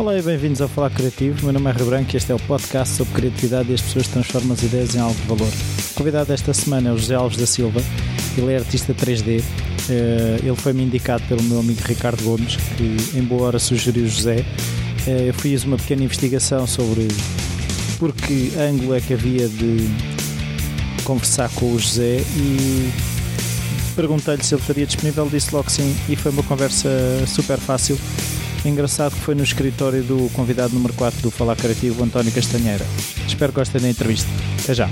Olá e bem-vindos ao Falar Criativo. Meu nome é Rio Branco e este é o podcast sobre criatividade e as pessoas transformam as ideias em algo de valor. O convidado desta semana é o José Alves da Silva. Ele é artista 3D. Eh, ele foi-me indicado pelo meu amigo Ricardo Gomes, que em boa hora sugeriu José. Eh, eu fiz uma pequena investigação sobre por que ângulo é que havia de conversar com o José e perguntei-lhe se ele estaria disponível, disse logo sim e foi uma conversa super fácil. Engraçado que foi no escritório do convidado número 4 do Falar Criativo, António Castanheira. Espero que gostem da entrevista. Até já.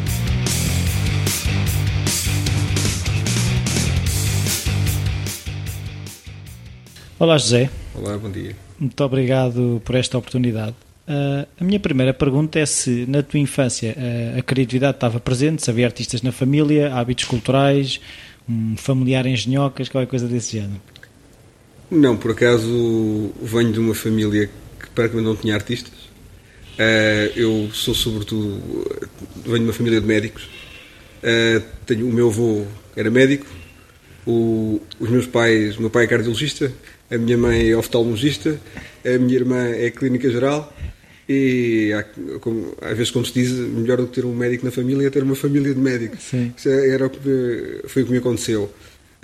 Olá José. Olá, bom dia. Muito obrigado por esta oportunidade. Uh, a minha primeira pergunta é se na tua infância uh, a criatividade estava presente, se havia artistas na família, hábitos culturais, um familiar em genhocas, qualquer coisa desse género. Não, por acaso venho de uma família que praticamente não tinha artistas. Uh, eu sou sobretudo, venho de uma família de médicos. tenho, o meu avô era médico, o, os meus pais, o meu pai é cardiologista, a minha mãe é oftalmologista, a minha irmã é clínica geral e como, às vezes, como se diz, melhor do que ter um médico na família é ter uma família de médicos. Sim. Isso é, era o que, foi o que me aconteceu.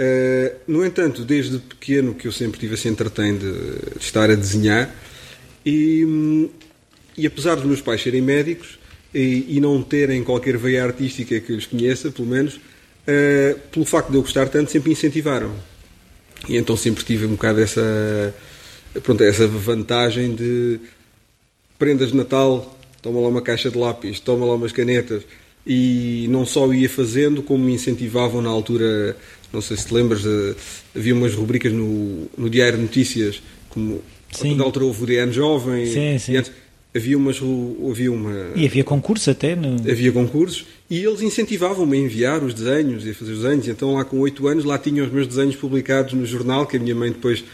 Uh, no entanto, desde pequeno que eu sempre tive esse entretém de, de estar a desenhar e, e, apesar dos meus pais serem médicos e, e, não terem qualquer veia artística que os conheça, pelo menos, uh, pelo facto de eu gostar tanto, sempre me incentivaram. E então sempre tive um bocado essa, pronto, essa vantagem de prendas de Natal, toma lá uma caixa de lápis, toma lá umas canetas. E não só ia fazendo, como me incentivavam na altura, não sei se te lembras, havia umas rubricas no, no Diário de Notícias, como Sim. altura houve o DN Jovem, sim, sim. Antes, havia, umas, havia uma... E havia concurso até? No... Havia concursos, e eles incentivavam-me a enviar os desenhos e a fazer os desenhos. Então lá com 8 anos, lá tinham os meus desenhos publicados no jornal, que a minha mãe depois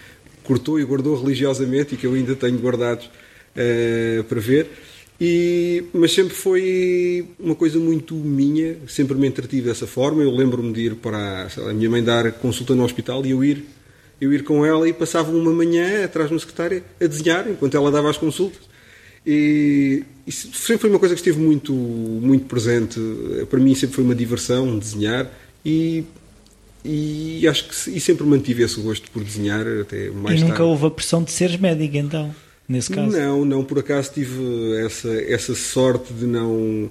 cortou e guardou religiosamente, e que eu ainda tenho guardados uh, para ver. E, mas sempre foi uma coisa muito minha, sempre me entretive dessa forma. Eu lembro-me de ir para a, a minha mãe dar consulta no hospital e eu ir, eu ir com ela e passava uma manhã atrás de uma secretária a desenhar enquanto ela dava as consultas. E isso sempre foi uma coisa que esteve muito, muito presente. Para mim sempre foi uma diversão desenhar e, e acho que e sempre mantive esse gosto por desenhar até mais E nunca tarde. houve a pressão de seres médico então? Nesse caso? Não, não, por acaso tive essa, essa sorte de não.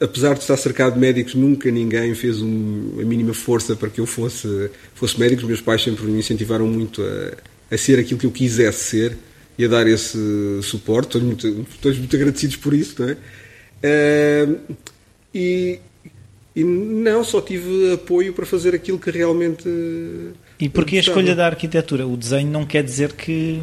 Apesar de estar cercado de médicos, nunca ninguém fez um, a mínima força para que eu fosse, fosse médico. Os meus pais sempre me incentivaram muito a, a ser aquilo que eu quisesse ser e a dar esse suporte. Todos muito, todos muito agradecidos por isso, não é? Uh, e, e não, só tive apoio para fazer aquilo que realmente. E porquê a escolha da arquitetura? O desenho não quer dizer que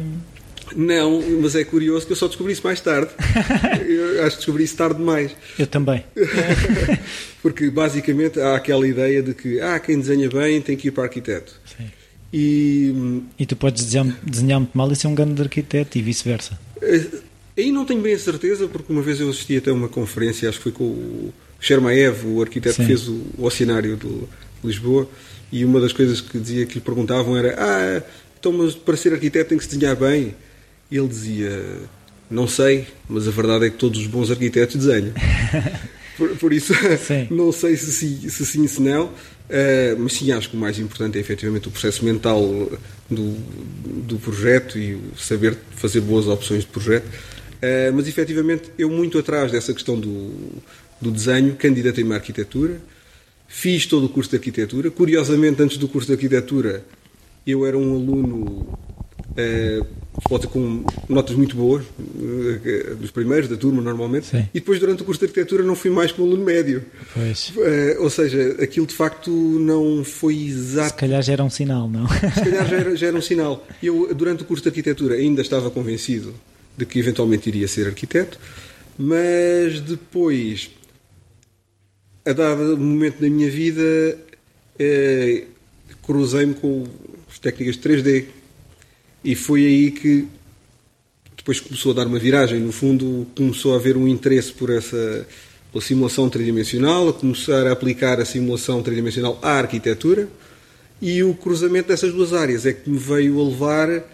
não, mas é curioso que eu só descobri isso mais tarde. eu acho que descobri isso tarde demais. Eu também. Porque basicamente há aquela ideia de que ah, quem desenha bem tem que ir para arquiteto. Sim. E, e tu podes desenhar, desenhar muito mal e ser um grande arquiteto e vice-versa. Aí não tenho bem a certeza, porque uma vez eu assisti até uma conferência, acho que foi com o Shermaev, o arquiteto Sim. que fez o, o oceanário de Lisboa, e uma das coisas que dizia que lhe perguntavam era ah, então mas para ser arquiteto tem que se desenhar bem. Ele dizia: Não sei, mas a verdade é que todos os bons arquitetos desenham. por, por, isso, sim. não sei se sim, se, sim, se não. Uh, mas sim, acho que o mais importante é efetivamente o processo mental do, do projeto e saber fazer boas opções de projeto. Uh, mas efetivamente, eu, muito atrás dessa questão do, do desenho, candidatei-me à arquitetura, fiz todo o curso de arquitetura. Curiosamente, antes do curso de arquitetura, eu era um aluno. Uh, com notas muito boas, dos primeiros da turma normalmente, Sim. e depois durante o curso de arquitetura não fui mais um aluno médio. Pois. Uh, ou seja, aquilo de facto não foi exato. Se calhar já era um sinal, não? Se calhar já era, já era um sinal. Eu, durante o curso de arquitetura, ainda estava convencido de que eventualmente iria ser arquiteto, mas depois, a dado momento da minha vida, uh, cruzei-me com as técnicas de 3D e foi aí que depois começou a dar uma viragem. No fundo, começou a haver um interesse por essa pela simulação tridimensional, a começar a aplicar a simulação tridimensional à arquitetura. E o cruzamento dessas duas áreas é que me veio a levar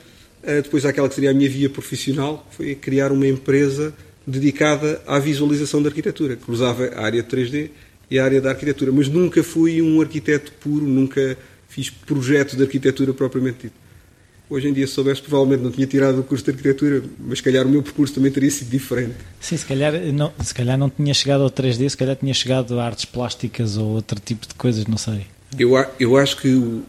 Uh, depois, aquela que seria a minha via profissional foi criar uma empresa dedicada à visualização da arquitetura, cruzava a área de 3D e a área da arquitetura. Mas nunca fui um arquiteto puro, nunca fiz projeto de arquitetura propriamente dito. Hoje em dia, se soubesse, provavelmente não tinha tirado o curso de arquitetura, mas se calhar o meu percurso também teria sido diferente. Sim, se calhar não, se calhar não tinha chegado ao 3D, se calhar tinha chegado a artes plásticas ou outro tipo de coisas, não sei. Eu, eu acho que o,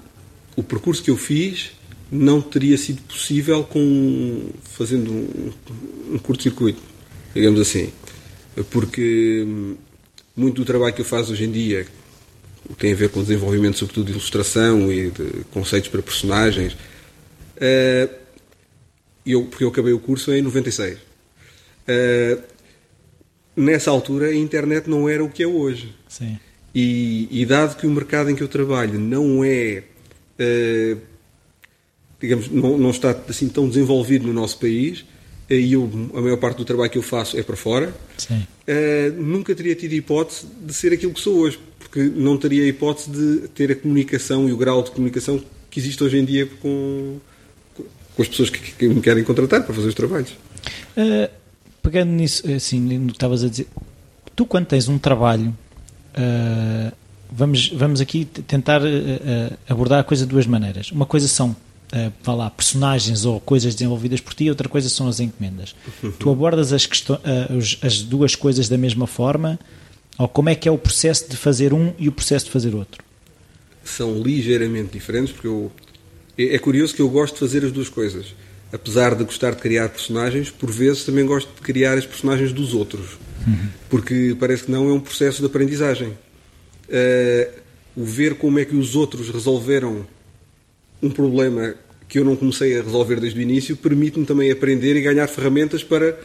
o percurso que eu fiz não teria sido possível com fazendo um, um curto-circuito, digamos assim. Porque hum, muito do trabalho que eu faço hoje em dia tem a ver com o desenvolvimento, sobretudo, de ilustração e de conceitos para personagens eu, porque eu acabei o curso em 96. Uh, eh, nessa altura, a internet não era o que é hoje. Sim. E, e dado que o mercado em que eu trabalho não é, uh, digamos, não, não, está assim tão desenvolvido no nosso país, e eu, a maior parte do trabalho que eu faço é para fora, nunca teria tido hipótese de ser aquilo que sou hoje, porque não teria hipótese de ter a comunicação e o grau de comunicação que existe hoje em dia com, com as pessoas que, que me querem contratar para fazer os trabalhos. Uh, pegando nisso, assim, no que estavas a dizer, tu quando tens um trabalho, uh, vamos, vamos aqui tentar uh, abordar a coisa de duas maneiras. Uma coisa são, uh, vá lá, personagens ou coisas desenvolvidas por ti, outra coisa são as encomendas. Tu abordas as, as duas coisas da mesma forma, ou como é que é o processo de fazer um e o processo de fazer outro? São ligeiramente diferentes, porque eu é, é curioso que eu gosto de fazer as duas coisas. Apesar de gostar de criar personagens, por vezes também gosto de criar as personagens dos outros. Uhum. Porque parece que não é um processo de aprendizagem. Uh, o ver como é que os outros resolveram um problema que eu não comecei a resolver desde o início permite-me também aprender e ganhar ferramentas para,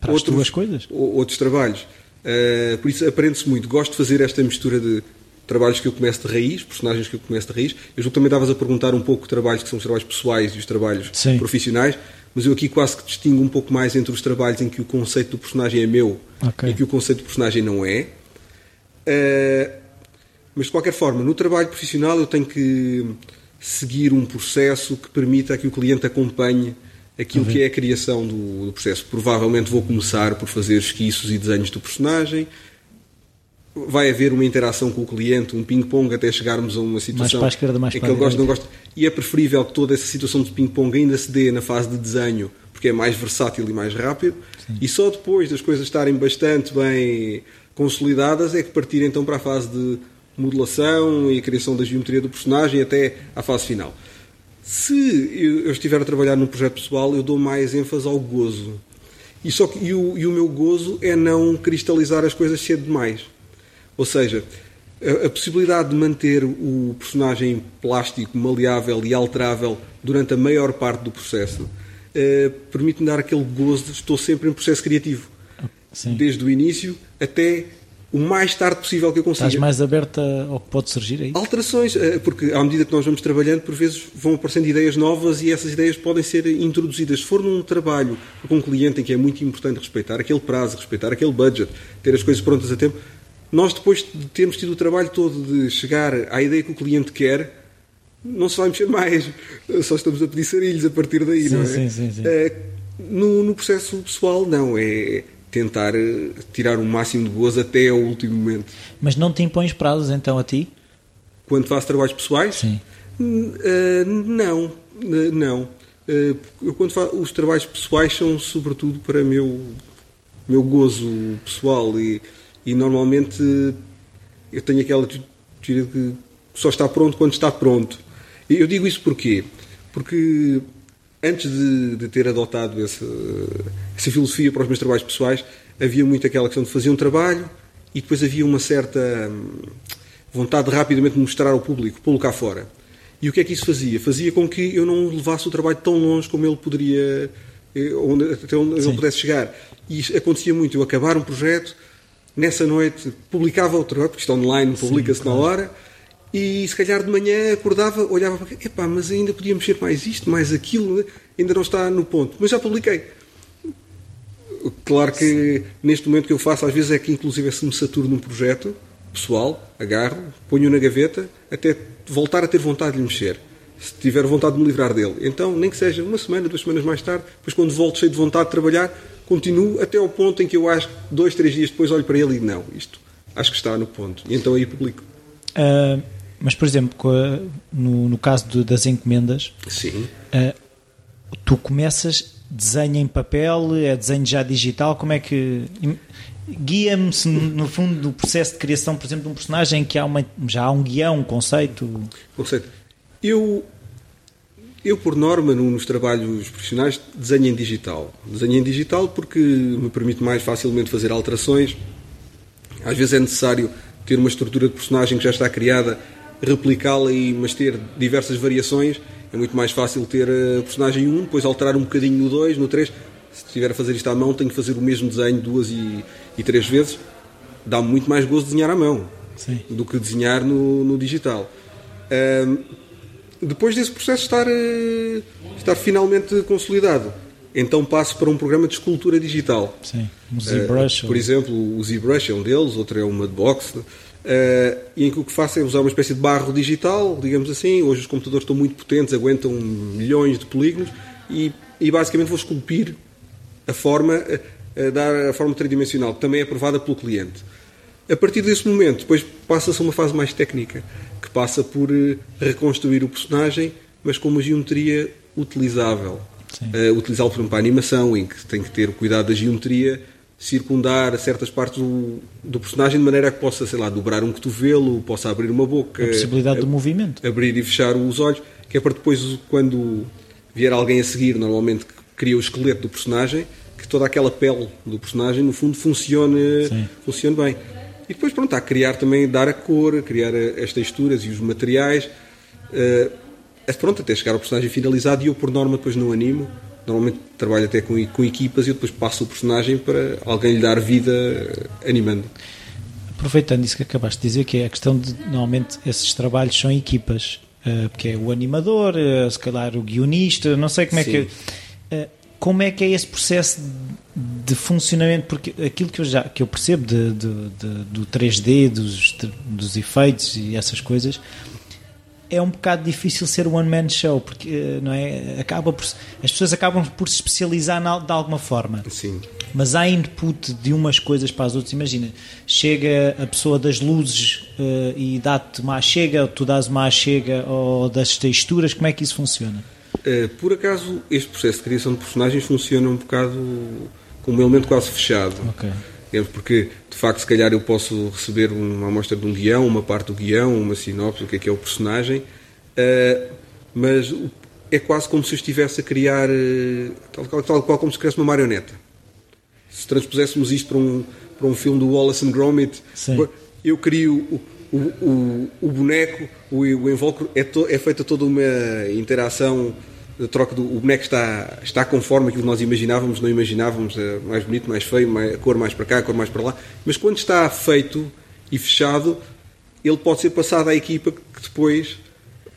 para outros, coisas. outros trabalhos. Uh, por isso aprende-se muito. Gosto de fazer esta mistura de trabalhos que eu começo de raiz, personagens que eu começo de raiz. Eu julgo que também estavas a perguntar um pouco trabalhos que são os trabalhos pessoais e os trabalhos Sim. profissionais, mas eu aqui quase que distingo um pouco mais entre os trabalhos em que o conceito do personagem é meu okay. e que o conceito do personagem não é. Uh, mas de qualquer forma, no trabalho profissional eu tenho que seguir um processo que permita que o cliente acompanhe aquilo uhum. que é a criação do, do, processo. Provavelmente vou começar por fazer esquiços e desenhos do personagem, vai haver uma interação com o cliente, um ping-pong até chegarmos a uma situação mais esquerda, mais em que ele gosta, não gosta. E é preferível que toda essa situação de ping-pong ainda se dê na fase de desenho, porque é mais versátil e mais rápido. Sim. E só depois das coisas estarem bastante bem consolidadas é que partir então para a fase de modelação e a criação da geometria do personagem até à fase final. Se eu estiver a trabalhar num projeto pessoal, eu dou mais ênfase ao gozo. E, só que, e, o, e o meu gozo é não cristalizar as coisas cedo demais ou seja, a, a, possibilidade de manter o personagem plástico, maleável e alterável durante a maior parte do processo eh, permite-me dar aquele gozo de estou sempre em processo criativo. Sim. Desde o início até o mais tarde possível que eu consiga. Estás mais aberta ao que pode surgir aí? Alterações, eh, porque à medida que nós vamos trabalhando, por vezes vão aparecendo ideias novas e essas ideias podem ser introduzidas. Se for num trabalho com um cliente em que é muito importante respeitar aquele prazo, respeitar aquele budget, ter as coisas prontas a tempo, nós, depois de termos tido o trabalho todo de chegar à ideia que o cliente quer, não se vai mexer mais. Só estamos a pedir sarilhos a partir daí, sim, não é? Sim, sim, sim. É, no, no, processo pessoal, não. É tentar eh, tirar o máximo de gozo até ao último momento. Mas não te impões prazos, então, a ti? Quando faço trabalhos pessoais? Sim. Uh, não, uh, não. Uh, eu, quando faço, os trabalhos pessoais são, sobretudo, para meu, meu gozo pessoal e e normalmente eu tenho aquela teoria que só está pronto quando está pronto. E eu digo isso porquê? Porque antes de, de ter adotado essa, essa, filosofia para os meus trabalhos pessoais, havia muito aquela questão de fazer um trabalho e depois havia uma certa hum, vontade de rapidamente mostrar ao público, pô-lo cá fora. E o que é que isso fazia? Fazia com que eu não levasse o trabalho tão longe como ele poderia, eh, onde, até onde Sim. ele pudesse chegar. E isso acontecia muito. Eu acabar um projeto, nessa noite publicava outro, porque isto online publica-se claro. na hora, e se calhar de manhã acordava, olhava para epá, mas ainda podia mexer mais isto, mais aquilo, ainda não está no ponto, mas já publiquei. Claro que neste momento que eu faço, às vezes é que inclusive se me saturo num projeto pessoal, agarro, ponho na gaveta, até voltar a ter vontade de lhe mexer. se tiver vontade de me livrar dele. Então, nem que seja uma semana, duas semanas mais tarde, depois quando volto cheio de vontade de trabalhar, continuo até ao ponto em que eu acho dois, três dias depois olho para ele e digo, não, isto acho que está no ponto. E então aí publico. Uh, mas, por exemplo, no, no caso de, das encomendas, Sim. Uh, tu começas desenho em papel, é desenho já digital, como é que guia-me no fundo do processo de criação, por exemplo, de um personagem que há uma, já há um guião, um conceito. Conceito. Eu eu, por norma, nos trabalhos profissionais, desenho em digital. Desenho em digital porque me permite mais facilmente fazer alterações. Às vezes é necessário ter uma estrutura de personagem que já está criada, replicá-la, mas ter diversas variações. É muito mais fácil ter a personagem 1, depois alterar um bocadinho no 2, no 3. Se estiver a fazer isto à mão, tenho que fazer o mesmo desenho duas e, e três vezes. Dá muito mais gozo desenhar à mão Sim. do que desenhar no, no digital. Um, depois desse processo estar, eh, estar finalmente consolidado, então passo para um programa de escultura digital. Sim, um ZBrush. Uh, por exemplo, o ZBrush é um deles, outro é o Mudbox, uh, e em que o que faço é usar uma espécie de barro digital, digamos assim. Hoje os computadores estão muito potentes, aguentam milhões de polígonos, e, e basicamente vou esculpir a forma, a, a dar a forma tridimensional, que também é aprovada pelo cliente. A partir desse momento, depois passa-se a uma fase mais técnica que passa por eh, reconstruir o personagem, mas com uma geometria utilizável. Uh, utilizá-lo, por exemplo, para a animação, em que tem que ter o cuidado da geometria, circundar certas partes do, do, personagem de maneira que possa, sei lá, dobrar um cotovelo, possa abrir uma boca. A possibilidade a, do movimento. Abrir e fechar os olhos, que é para depois, quando vier alguém a seguir, normalmente cria o esqueleto do personagem, que toda aquela pele do personagem, no fundo, funcione, funcione bem. E depois, pronto, há a criar também, dar a cor, criar as texturas e os materiais. Uh, pronto, até chegar ao personagem finalizado e eu, por norma, depois não animo. Normalmente trabalho até com, com equipas e eu depois passo o personagem para alguém lhe dar vida uh, animando. Aproveitando isso que acabaste de dizer, que é a questão de, normalmente, esses trabalhos são equipas. Uh, porque é o animador, se calhar o guionista, não sei como é Sim. que como é que é esse processo de funcionamento? Porque aquilo que eu já que eu percebo de, de, de, do 3D, dos, dos efeitos e essas coisas, é um bocado difícil ser one man show, porque não é? Acaba por, as pessoas acabam por se especializar na, de alguma forma. Sim. Mas há input de umas coisas para as outras. Imagina, chega a pessoa das luzes uh, e dá-te uma chega, tu dás uma chega, ou das texturas, como é que isso funciona? Uh, por acaso, este processo de criação de personagens funciona um bocado como um elemento quase fechado. Okay. Porque, de facto, se calhar eu posso receber uma amostra de um guião, uma parte do guião, uma sinopse, o que é que é o personagem, uh, mas é quase como se eu estivesse a criar, uh, tal, tal qual como se criasse uma marioneta. Se transpuséssemos isto para um, para um filme do Wallace and Gromit, Sim. eu crio o, o, o, boneco, o, o invólucro, é, to, é feita toda uma interação a troca do o boneco está, está conforme aquilo que nós imaginávamos, não imaginávamos, é mais bonito, mais feio, mais, a cor mais para cá, a cor mais para lá, mas quando está feito e fechado, ele pode ser passado à equipa que depois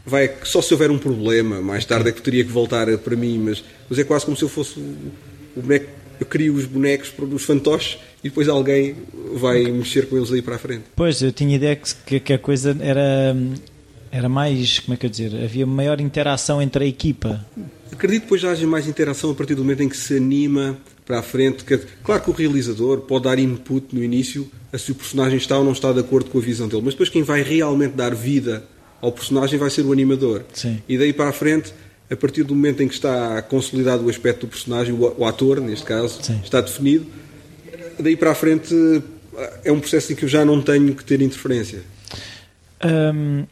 vai, só se houver um problema, mais tarde é que teria que voltar para mim, mas, mas é quase como se eu fosse o, o boneco, eu crio os bonecos, os fantoches e depois alguém vai mexer com eles aí para a frente. Pois, eu tinha ideia que, que a coisa era era mais, como é que eu dizer, havia maior interação entre a equipa. Acredito que depois já haja mais interação a partir do momento em que se anima para a frente. Claro que o realizador pode dar input no início a se o personagem está ou não está de acordo com a visão dele, mas depois quem vai realmente dar vida ao personagem vai ser o animador. Sim. E daí para a frente, a partir do momento em que está consolidado o aspecto do personagem, o, ator, neste caso, Sim. está definido, daí para a frente é um processo em que eu já não tenho que ter interferência. Hum,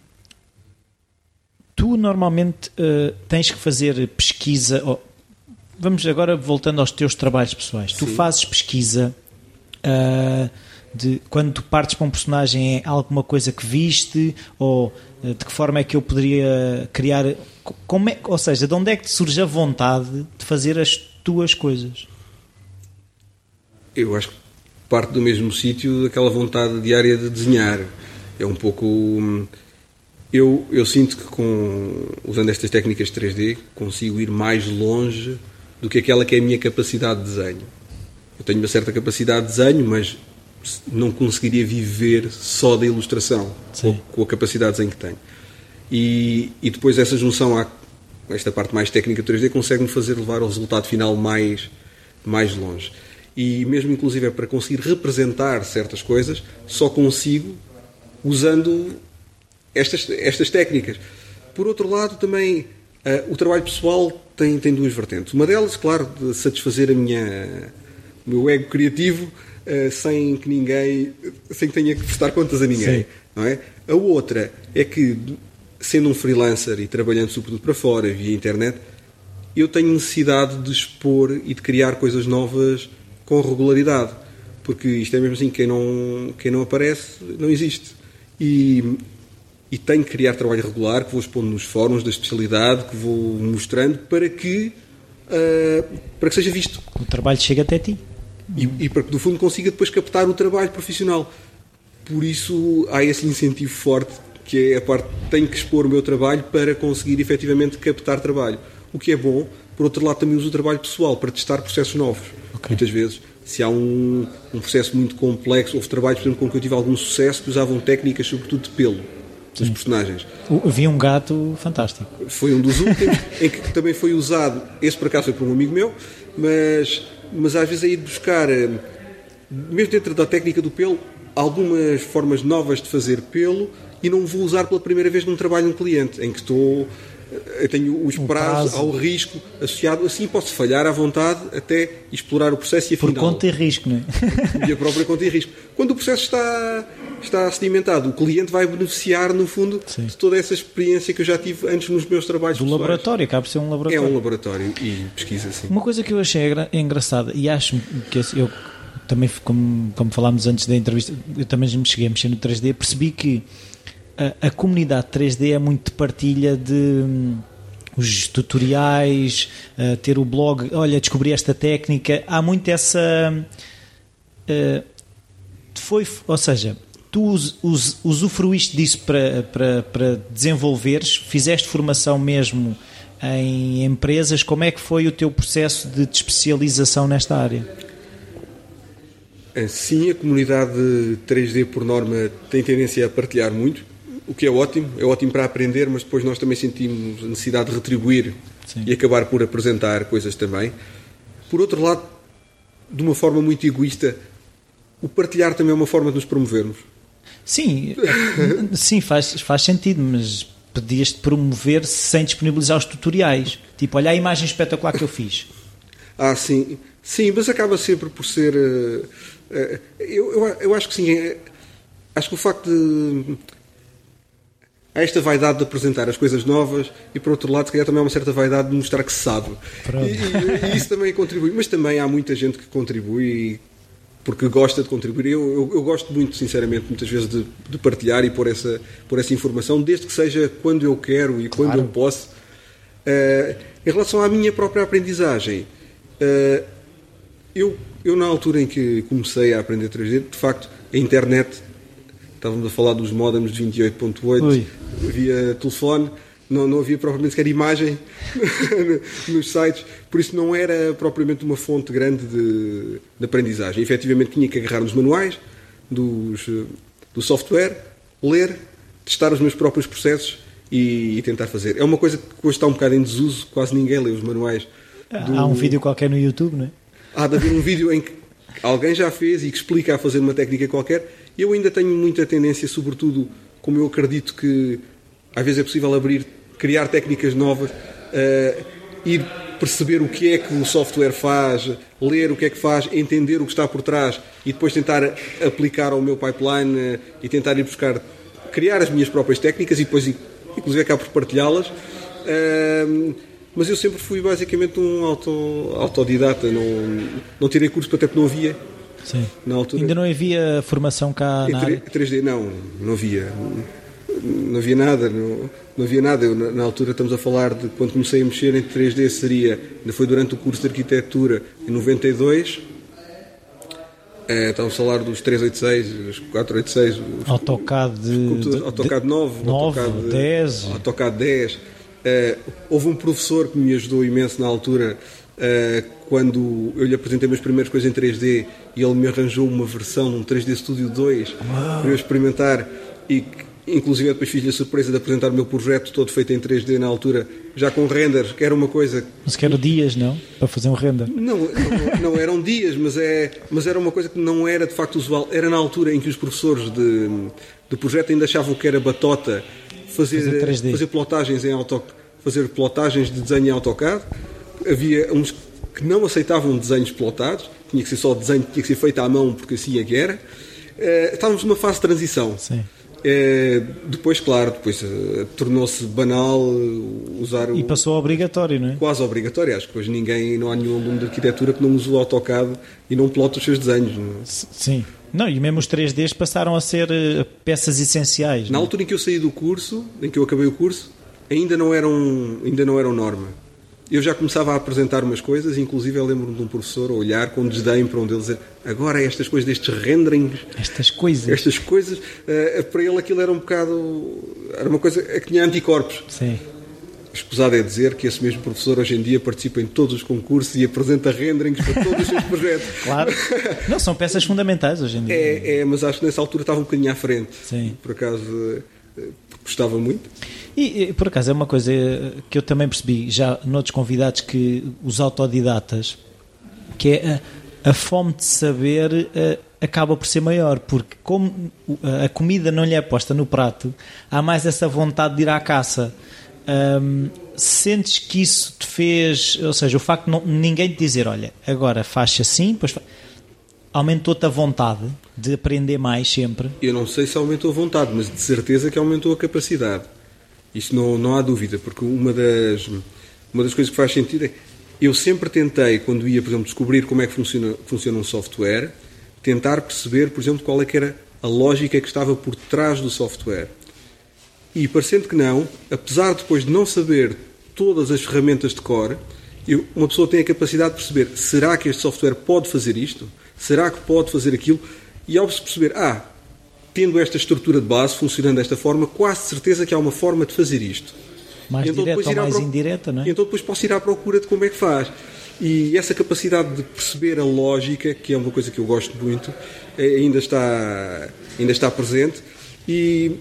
tu normalmente uh, tens que fazer pesquisa. Oh, vamos agora voltando aos teus trabalhos pessoais. Sim. Tu fazes pesquisa uh, de quando tu partes para um personagem é alguma coisa que viste ou uh, de que forma é que eu poderia criar. Como é, ou seja, de onde é que te surge a vontade de fazer as tuas coisas? Eu acho que parte do mesmo sítio daquela vontade diária de desenhar. É um pouco. Eu, eu sinto que com, usando estas técnicas 3D consigo ir mais longe do que aquela que é a minha capacidade de desenho. Eu tenho uma certa capacidade de desenho, mas não conseguiria viver só da ilustração, com, com, a capacidade de desenho que tenho. E, e depois essa junção à esta parte mais técnica do 3D consegue-me fazer levar o resultado final mais, mais longe. E mesmo inclusive é para conseguir representar certas coisas, só consigo usando estas, estas técnicas. Por outro lado, também uh, o trabalho pessoal tem, tem duas vertentes. Uma delas, claro, de satisfazer a minha, o meu ego criativo uh, sem que ninguém, sem que tenha que prestar contas a ninguém. Não é? A outra é que sendo um freelancer e trabalhando sobretudo para fora, via internet, eu tenho necessidade de expor e de criar coisas novas com regularidade. Porque isto é mesmo assim, quem não, quem não aparece não existe. E, e tenho que criar trabalho regular, que vou expondo nos fóruns da especialidade, que vou mostrando para que, uh, para que seja visto. O trabalho chega até ti. E, e para que, no fundo, consiga depois captar o trabalho profissional. Por isso, há esse incentivo forte que é a parte tenho que expor o meu trabalho para conseguir efetivamente captar trabalho. O que é bom, por outro lado, também uso o trabalho pessoal para testar processos novos. Okay. Muitas vezes, se há um, um, processo muito complexo, houve trabalhos, por exemplo, com que eu tive algum sucesso, que usavam técnicas, sobretudo de pelo, dos personagens. Vi um gato fantástico. Foi um dos últimos, em que também foi usado, esse por acaso foi por um amigo meu, mas, mas às vezes é ir buscar, eh, mesmo dentro da técnica do pelo, algumas formas novas de fazer pelo e não vou usar pela primeira vez num trabalho de um cliente, em que estou eu tenho os prazos prazo. ao risco associado, assim posso falhar à vontade até explorar o processo e afinal... Por conta e risco, não é? E a própria conta e risco. Quando o processo está, está sedimentado, o cliente vai beneficiar, no fundo, Sim. de toda essa experiência que eu já tive antes nos meus trabalhos Do pessoais. laboratório, acaba por ser um laboratório. É um laboratório e pesquisa, sim. Uma coisa que eu achei engraçada, e acho que eu também, como, como falámos antes da entrevista, eu também me cheguei a mexer no 3D, percebi que a, a comunidade 3D é muito de partilha de hum, os tutoriais, uh, ter o blog, olha, descobri esta técnica, há muito essa. Uh, foi, ou seja, tu us, us, usufruíste disso para, para, para desenvolveres, fizeste formação mesmo em empresas, como é que foi o teu processo de, de especialização nesta área? Eh, sim, a comunidade 3D por norma tem tendência a partilhar muito o que é ótimo, é ótimo para aprender, mas depois nós também sentimos a necessidade de retribuir Sim. e acabar por apresentar coisas também. Por outro lado, de uma forma muito egoísta, o partilhar também é uma forma de nos promovermos. Sim, sim faz, faz sentido, mas podias-te promover sem disponibilizar os tutoriais. Tipo, olha a imagem espetacular que eu fiz. Ah, sim. Sim, mas acaba sempre por ser. Uh, uh, eu, eu, eu, acho que sim. É, acho que o facto de há esta vaidade de apresentar as coisas novas e, por outro lado, se calhar também há uma certa vaidade de mostrar que se sabe. E, e, e, isso também contribui. Mas também há muita gente que contribui porque gosta de contribuir. Eu, eu, eu gosto muito, sinceramente, muitas vezes de, de, partilhar e pôr essa, pôr essa informação, desde que seja quando eu quero e quando claro. eu posso. Uh, em relação à minha própria aprendizagem, uh, eu, eu, na altura em que comecei a aprender 3D, de facto, a internet estávamos a falar dos modems de 28.8 via telefone, não, não havia propriamente sequer imagem nos sites, por isso não era propriamente uma fonte grande de, de aprendizagem. Efetivamente tinha que agarrar nos manuais dos, do software, ler, testar os meus próprios processos e, e, tentar fazer. É uma coisa que hoje está um bocado em desuso, quase ninguém lê os manuais. Do... Há um vídeo qualquer no YouTube, não é? Há de haver um vídeo em que alguém já fez e que explica a fazer uma técnica qualquer eu ainda tenho muita tendência, sobretudo, como eu acredito que às vezes é possível abrir, criar técnicas novas, uh, ir perceber o que é que o software faz, ler o que é que faz, entender o que está por trás e depois tentar aplicar ao meu pipeline uh, e tentar ir buscar, criar as minhas próprias técnicas e depois, inclusive, acabo por partilhá-las. Uh, mas eu sempre fui basicamente um auto, autodidata, não, não tirei curso até porque não havia Sim. Na altura, Ainda não havia formação cá na 3D não, não havia. Não havia nada, não, não havia nada. Eu, na, na, altura estamos a falar de quando comecei a mexer em 3D seria, ainda foi durante o curso de arquitetura em 92. É, estamos a falar dos 386, os 486, os, AutoCAD, de, AutoCAD 9, 9 AutoCAD 10. AutoCAD 10. É, houve um professor que me ajudou imenso na altura quando eu lhe apresentei meus primeiras coisas em 3D e ele me arranjou uma versão num 3D Studio 2 Uau. para eu experimentar e Inclusive, depois fiz-lhe a surpresa de apresentar o meu projeto todo feito em 3D na altura, já com render, que era uma coisa. Mas que era dias, não? Para fazer um render? Não, não, não, eram dias, mas, é, mas era uma coisa que não era de facto usual. Era na altura em que os professores de, do projeto ainda achavam que era batota fazer, fazer, fazer plotagens em auto, fazer plotagens de desenho em AutoCAD. Havia uns que não aceitavam desenhos plotados, tinha que ser só desenho, tinha que ser feito à mão, porque assim é que era. Uh, estávamos numa fase de transição. Sim. É, depois, claro, depois uh, tornou-se banal uh, usar E passou a obrigatório, não é? Quase obrigatório. Acho que hoje ninguém, não há nenhum aluno de arquitetura que não use o AutoCAD e não plota os seus desenhos. Não é? Sim. Não, e mesmo os 3Ds passaram a ser uh, peças essenciais. Na? É? altura em que eu saí do curso, em que eu acabei o curso, ainda não eram, ainda não eram norma eu já começava a apresentar umas coisas, inclusive eu lembro-me de um professor a olhar com desdém para um deles dizer agora estas coisas destes renderings. Estas coisas. Estas coisas, uh, para ele aquilo era um bocado. Era uma coisa que tinha anticorpos. Sim. Escusado é dizer que esse mesmo professor hoje em dia participa em todos os concursos e apresenta renderings para todos os seus projetos. Claro. Não, são peças fundamentais hoje em dia. É, é, mas acho que nessa altura estava um bocadinho à frente. Sim. Por acaso gostava muito. E, por acaso é uma coisa que eu também percebi já noutros convidados que os autodidatas, que é a, a fome de saber uh, acaba por ser maior, porque como a comida não lhe é posta no prato, há mais essa vontade de ir à caça. Um, sentes que isso te fez, ou seja, o facto de não, ninguém te dizer, olha, agora faz assim, depois aumentou-te a vontade de aprender mais sempre? Eu não sei se aumentou a vontade, mas de certeza que aumentou a capacidade. Isso não, não há dúvida, porque uma das, uma das coisas que faz sentido é eu sempre tentei, quando ia, por exemplo, descobrir como é que funciona, funciona um software, tentar perceber, por exemplo, qual é que era a lógica que estava por trás do software. E parecendo que não, apesar de depois de não saber todas as ferramentas de core, eu, uma pessoa tem a capacidade de perceber será que este software pode fazer isto? Será que pode fazer aquilo? E ao se perceber, ah, tendo esta estrutura de base, funcionando desta forma, quase certeza que há uma forma de fazer isto. Mais então, direta ou mais pro... indireta, não é? Então depois posso ir à procura de como é que faz. E essa capacidade de perceber a lógica, que é uma coisa que eu gosto muito, é, ainda está, ainda está presente. E,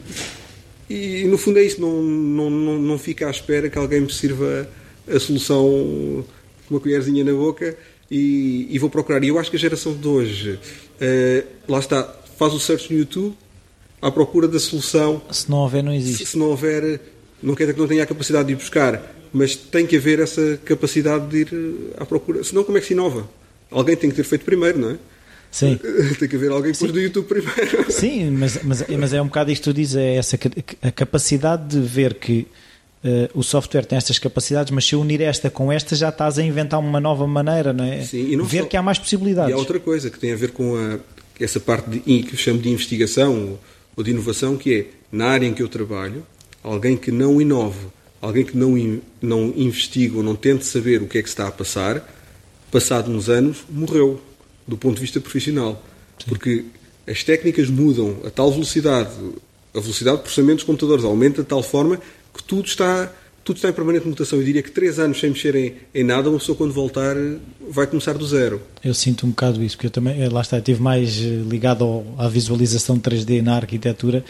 e no fundo é isso, não, não, não, não fica à espera que alguém me sirva a solução com uma colherzinha na boca e, e, vou procurar. E eu acho que a geração de hoje, uh, lá está, faz o search no YouTube, à procura da solução. Se não houver, não existe. Se, se não houver, não quer dizer que não tenha a capacidade de ir buscar, mas tem que haver essa capacidade de ir eh, à procura. Senão, como é que se inova? Alguém tem que ter feito primeiro, não é? Sim. Tem que haver alguém que pôs do YouTube primeiro. Sim, mas, mas, mas é um bocado isto que tu dizes, é essa a capacidade de ver que uh, o software tem estas capacidades, mas se eu unir esta com esta já estás a inventar uma nova maneira, não é? Sim, e não ver só... que há mais possibilidades. E há outra coisa que tem a ver com a, essa parte de, que eu chamo de investigação ou de inovação, que é, na área em que eu trabalho, alguém que não inove, alguém que não, não investiga ou não tente saber o que é que está a passar, passado uns anos, morreu, do ponto de vista profissional. Sim. Porque as técnicas mudam a tal velocidade, a velocidade de processamento dos computadores aumenta de tal forma que tudo está tudo está em permanente mutação. Eu diria que três anos sem mexer em, em, nada, uma pessoa quando voltar vai começar do zero. Eu sinto um bocado isso, porque eu também, eh, lá está, estive mais eh, ligado ao, à visualização 3D na arquitetura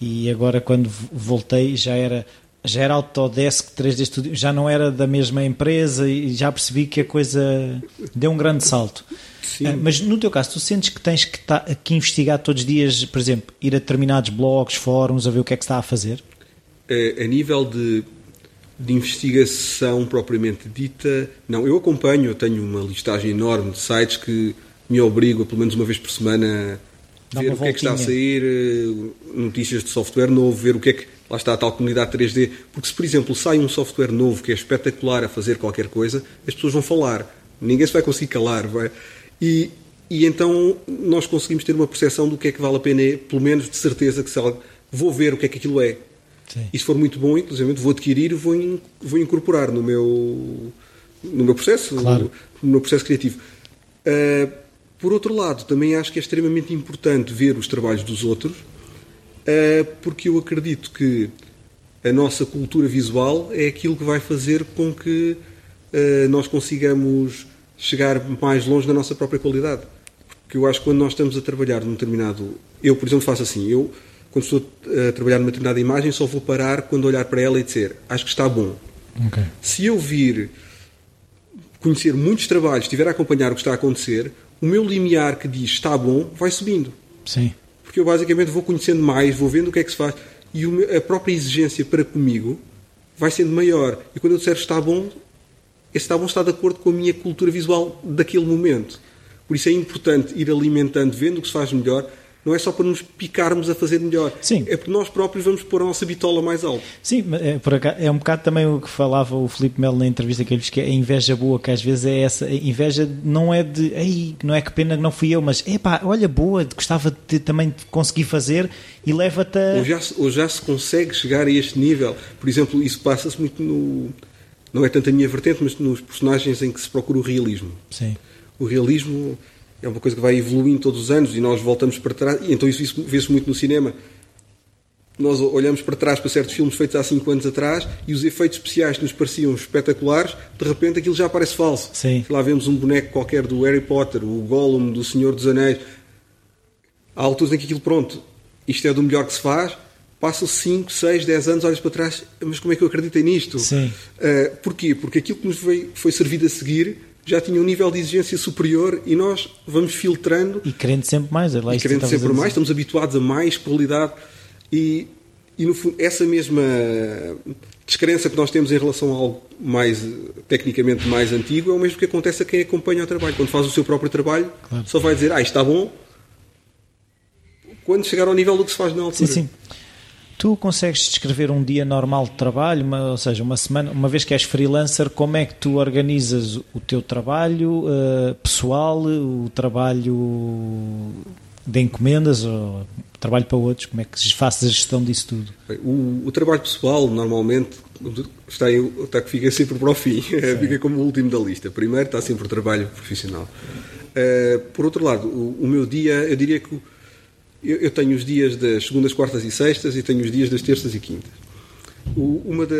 e agora quando voltei já era já era Autodesk 3D Studio, já não era da mesma empresa e já percebi que a coisa deu um grande salto. Sim. Eh, mas no teu caso, tu sentes que tens que, tá, que investigar todos os dias, por exemplo, ir a determinados blogs, fóruns, a ver o que é que está a fazer? A nível de de investigação propriamente dita, não. Eu acompanho, eu tenho uma listagem enorme de sites que me obrigo a, pelo menos uma vez por semana, a ver o que é que está a sair, eh, notícias de software novo, ver o que é que. Lá está a tal comunidade 3D. Porque se, por exemplo, sai um software novo que é espetacular a fazer qualquer coisa, as pessoas vão falar. Ninguém se vai conseguir calar. Vai? E, e então nós conseguimos ter uma percepção do que é que vale a pena, pelo menos de certeza que se vou ver o que é que aquilo é Sim. E se for muito bom, inclusive vou adquirir, vou, in, vou incorporar no meu, no meu processo, claro. no, no, meu processo criativo. Uh, por outro lado, também acho que é extremamente importante ver os trabalhos dos outros, uh, porque eu acredito que a nossa cultura visual é aquilo que vai fazer com que uh, nós consigamos chegar mais longe da nossa própria qualidade. Porque eu acho que quando nós estamos a trabalhar num determinado. Eu, por exemplo, faço assim. Eu quando estou a trabalhar numa determinada imagem, só vou parar quando olhar para ela e dizer acho que está bom. Okay. Se eu vir conhecer muitos trabalhos, estiver a acompanhar o que está a acontecer, o meu limiar que diz está bom vai subindo. Sim. Porque eu basicamente vou conhecendo mais, vou vendo o que é que se faz e a própria exigência para comigo vai sendo maior. E quando eu disser está bom, esse está bom está de acordo com a minha cultura visual daquele momento. Por isso é importante ir alimentando, vendo o que se faz melhor, não é só para nos picarmos a fazer melhor. Sim. É porque nós próprios vamos pôr a nossa bitola mais alto. Sim, é, por acaso, é um bocado também o que falava o Filipe Melo na entrevista que ele disse, que é a inveja boa, que às vezes é essa. A inveja não é de, ei, não é que pena que não fui eu, mas, epá, olha, boa, gostava de também de conseguir fazer e leva-te a... Ou já, ou já se consegue chegar a este nível. Por exemplo, isso passa-se muito no... Não é tanto a minha vertente, mas nos personagens em que se procura o realismo. Sim. O realismo é uma coisa que vai evoluindo todos os anos e nós voltamos para trás. E então isso, isso vê-se muito no cinema. Nós olhamos para trás para certos filmes feitos há 5 anos atrás e os efeitos especiais que nos pareciam espetaculares, de repente aquilo já parece falso. Sim. Lá vemos um boneco qualquer do Harry Potter, o Gollum do Senhor dos Anéis. Há alturas em que aquilo, pronto, isto é do melhor que se faz, passam 5, 6, 10 anos, olhas para trás, mas como é que eu acreditei nisto? Sim. Uh, porquê? Porque aquilo que nos veio, foi servido a seguir já tinha um nível de exigência superior e nós vamos filtrando. E querendo sempre mais, é lá e querendo sempre mais, estamos habituados a mais qualidade e, e no fundo, essa mesma descrença que nós temos em relação a algo mais, tecnicamente mais antigo é o mesmo que acontece a quem acompanha o trabalho. Quando faz o seu próprio trabalho, claro. só vai dizer, ah, está bom, quando chegar ao nível do que se faz na altura. Sim, sim. Tu consegues descrever um dia normal de trabalho, uma, ou seja, uma semana, uma vez que és freelancer, como é que tu organizas o teu trabalho uh, pessoal, o trabalho de encomendas ou trabalho para outros? Como é que fazes a gestão disso tudo? O, o trabalho pessoal, normalmente, está, aí, está que fica sempre para o fim, fica como o último da lista. Primeiro está sempre o trabalho profissional. Uh, por outro lado, o, o meu dia, eu diria que eu, eu, tenho os dias das segundas, quartas e sextas e tenho os dias das terças e quintas. O, uma da.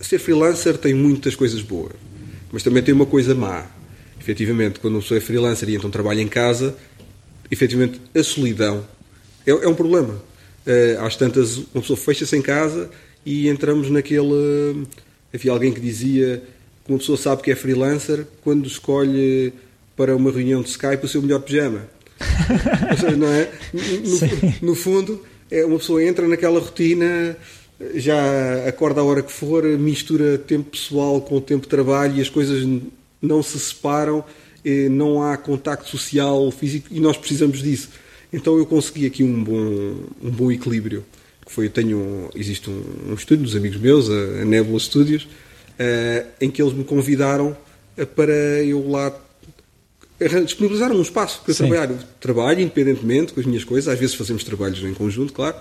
Ser freelancer tem muitas coisas boas, mas também tem uma coisa má. Efetivamente, quando uma pessoa é freelancer e então trabalha em casa, efetivamente a solidão é, é um problema. Uh, às tantas, uma pessoa fecha-se em casa e entramos naquele. Havia alguém que dizia que uma pessoa sabe que é freelancer quando escolhe para uma reunião de Skype o seu melhor pijama não é? No, no, fundo, é uma pessoa entra naquela rotina, já acorda a hora que for, mistura tempo pessoal com o tempo de trabalho e as coisas não se separam, não há contacto social, físico e nós precisamos disso. Então eu consegui aqui um bom, um bom equilíbrio. Que foi, eu tenho, existe um, um estúdio dos amigos meus, a, a Nebula Studios, uh, em que eles me convidaram para eu lá disponibilizaram um espaço para trabalhar. Eu trabalho independentemente com as minhas coisas, às vezes fazemos trabalhos em conjunto, claro,